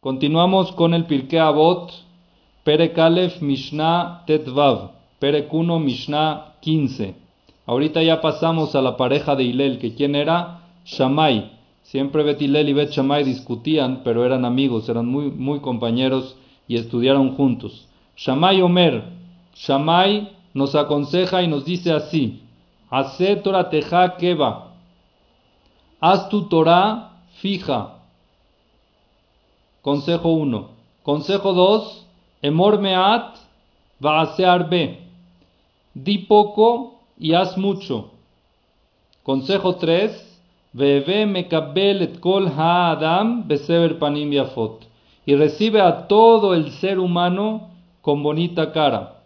Continuamos con el Pirkei Avot, Perek Aleph Mishnah Tetvav, Perek 1 Mishnah 15. Ahorita ya pasamos a la pareja de Hilel, que quién era? Shammai. Siempre Bet Hilel y Bet Shammai discutían, pero eran amigos, eran muy, muy compañeros y estudiaron juntos. Shammai Omer, Shammai nos aconseja y nos dice así: Hace Torah Teja Keva, haz tu Torah fija. Consejo 1. Consejo 2. Emor meat va'asear be. Di poco y haz mucho. Consejo 3. Veve mekabel et kol ha'adam besever panim yafot. Y recibe a todo el ser humano con bonita cara.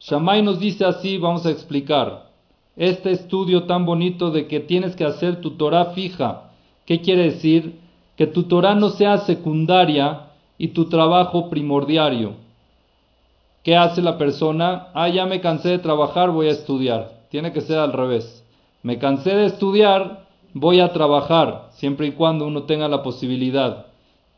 Shammai nos dice así, vamos a explicar. Este estudio tan bonito de que tienes que hacer tu Torah fija. ¿Qué quiere decir? Que tu Torah no sea secundaria y tu trabajo primordiario. ¿Qué hace la persona? Ah, ya me cansé de trabajar, voy a estudiar. Tiene que ser al revés. Me cansé de estudiar, voy a trabajar, siempre y cuando uno tenga la posibilidad.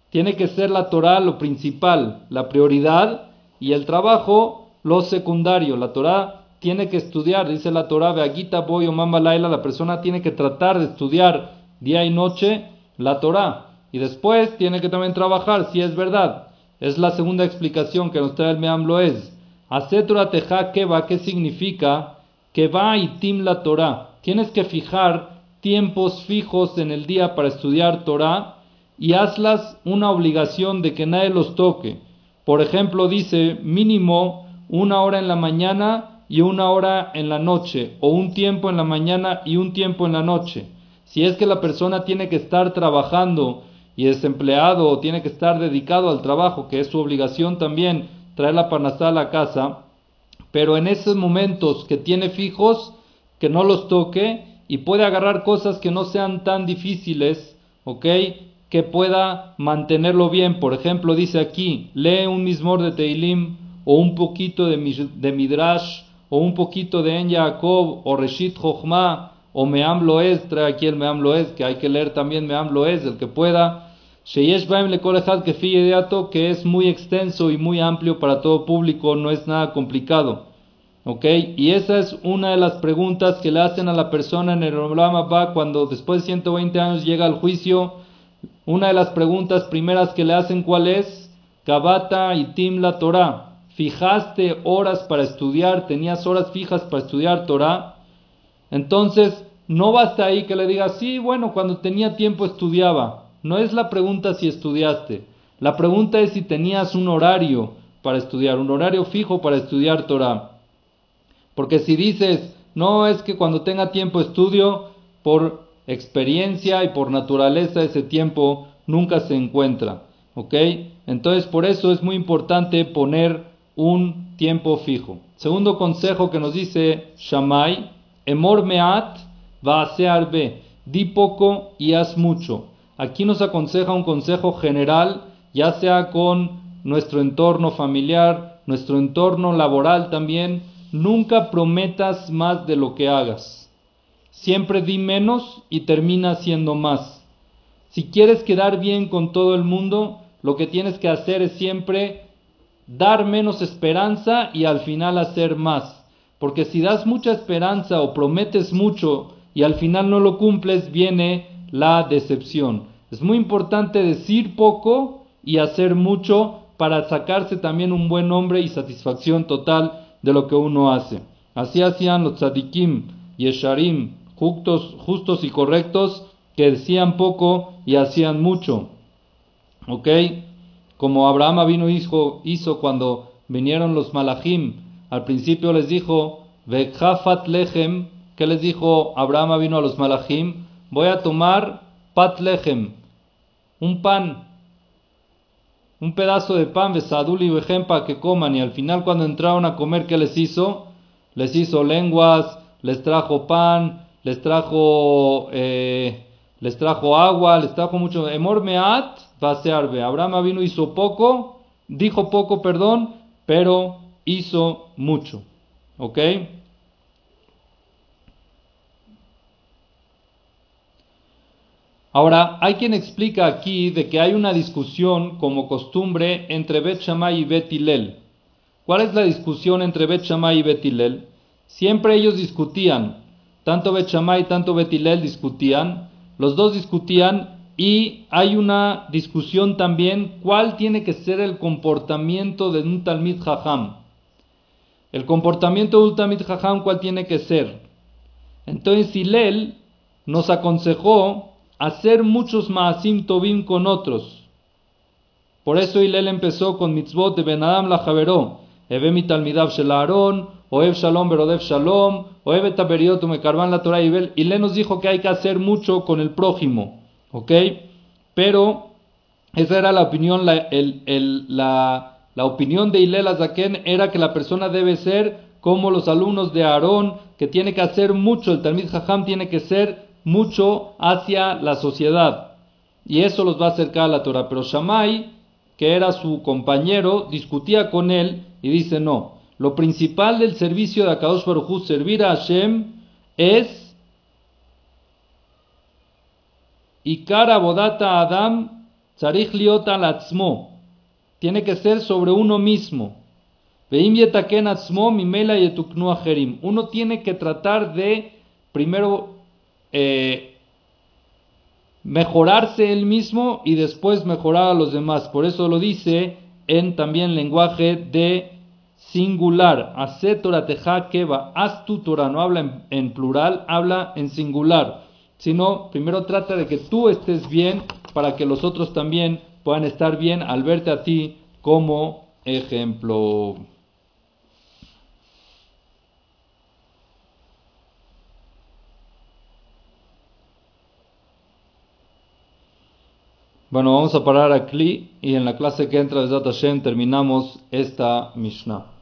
Tiene que ser la Torah lo principal, la prioridad, y el trabajo lo secundario. La Torah tiene que estudiar, dice la Torah, Beagita Boy o Mamba Laila, la persona tiene que tratar de estudiar día y noche la Torah. Y después tiene que también trabajar, si es verdad. Es la segunda explicación que nos trae el Meam Loez. Asetura teja keva, ¿qué significa? Que va y tim la Torah. Tienes que fijar tiempos fijos en el día para estudiar Torah y hazlas una obligación de que nadie los toque. Por ejemplo, dice mínimo una hora en la mañana y una hora en la noche, o un tiempo en la mañana y un tiempo en la noche. Si es que la persona tiene que estar trabajando y es empleado o tiene que estar dedicado al trabajo, que es su obligación también traer la panasá a la casa, pero en esos momentos que tiene fijos, que no los toque y puede agarrar cosas que no sean tan difíciles, ¿ok? Que pueda mantenerlo bien. Por ejemplo, dice aquí, lee un mismor de Teilim o un poquito de, Midrash o un poquito de En Yaakov o Reshit Jochma o Meam Loez, trae aquí el Meam Loez, que hay que leer también Meam Loez, el que pueda. Sheyesh Baim le que que es muy extenso y muy amplio para todo público, no es nada complicado. ¿Ok? Y esa es una de las preguntas que le hacen a la persona en el Olam Abba cuando después de 120 años llega al juicio. Una de las preguntas primeras que le hacen, ¿cuál es? Kabata y Tim la Torah. ¿Fijaste horas para estudiar? ¿Tenías horas fijas para estudiar Torah? Entonces, no basta ahí que le digas, sí, bueno, cuando tenía tiempo estudiaba. No es la pregunta si estudiaste. La pregunta es si tenías un horario para estudiar, un horario fijo para estudiar Torah. Porque si dices, no es que cuando tenga tiempo estudio, por experiencia y por naturaleza ese tiempo nunca se encuentra. ¿Ok? Entonces por eso es muy importante poner un tiempo fijo. Segundo consejo que nos dice Shammai Emor meat va a. Di poco y haz mucho. Aquí nos aconseja un consejo general, ya sea con nuestro entorno familiar, nuestro entorno laboral también. Nunca prometas más de lo que hagas. Siempre di menos y termina siendo más. Si quieres quedar bien con todo el mundo, lo que tienes que hacer es siempre dar menos esperanza y al final hacer más. Porque si das mucha esperanza o prometes mucho y al final no lo cumples, viene la decepción. Es muy importante decir poco y hacer mucho para sacarse también un buen nombre y satisfacción total de lo que uno hace. Así hacían los tzadikim, yesharim, justos, justos y correctos, que decían poco y hacían mucho. ¿Ok? Como Abraham vino hizo, hizo cuando vinieron los malachim al principio les dijo, Vekhafat lechem, ¿qué les dijo Abraham vino a los malachim? Voy a tomar pat lechem, un pan, un pedazo de pan, besadul y vejem para que coman. Y al final cuando entraron a comer, ¿qué les hizo? Les hizo lenguas, les trajo pan, les trajo, eh, les trajo agua, les trajo mucho. Emor meat vasearbe. Abraham vino hizo poco, dijo poco, perdón, pero hizo mucho. ¿Ok? Ahora, hay quien explica aquí de que hay una discusión como costumbre entre Bet Shammai y Bet Hillel. ¿Cuál es la discusión entre Bet y Bet Hillel? Siempre ellos discutían, tanto Bet Shammai, tanto Bet Hillel discutían, los dos discutían y hay una discusión también cuál tiene que ser el comportamiento de un Talmid Jajam. El comportamiento de un Talmid Jajam, ¿cuál tiene que ser? Entonces Hillel nos aconsejó hacer muchos maasim tovim con otros. Por eso Hillel empezó con mitzvot de Benadam la Javeró, Eve talmidav shel Aaron, Oev shalom berodev shalom, Oev taberiot me carvan la Torah y Hillel nos dijo que hay que hacer mucho con el prójimo, ¿ok? Pero esa era la opinión, la, la opinión de Hillel Azaken era que la persona debe ser como los alumnos de Aarón, que tiene que hacer mucho, el Talmid Jajam tiene que ser mucho hacia la sociedad. Y eso los va a acercar a la Torah. Pero Shammai, que era su compañero, discutía con él y dice, no, lo principal del servicio de Akadosh Baruj servir a Hashem, es Ikara Bodata Adam Tzarich Liota Latzmo. Tiene que ser sobre uno mismo. Uno tiene que tratar de primero eh, mejorarse él mismo y después mejorar a los demás. Por eso lo dice en también lenguaje de singular. Keva, haz tu Torah. No habla en, en, plural, habla en singular. Sino, primero trata de que tú estés bien para que los otros también puedan estar bien al verte a ti como ejemplo. Bueno, vamos a parar aquí y en la clase que entra de Hashem terminamos esta Mishnah.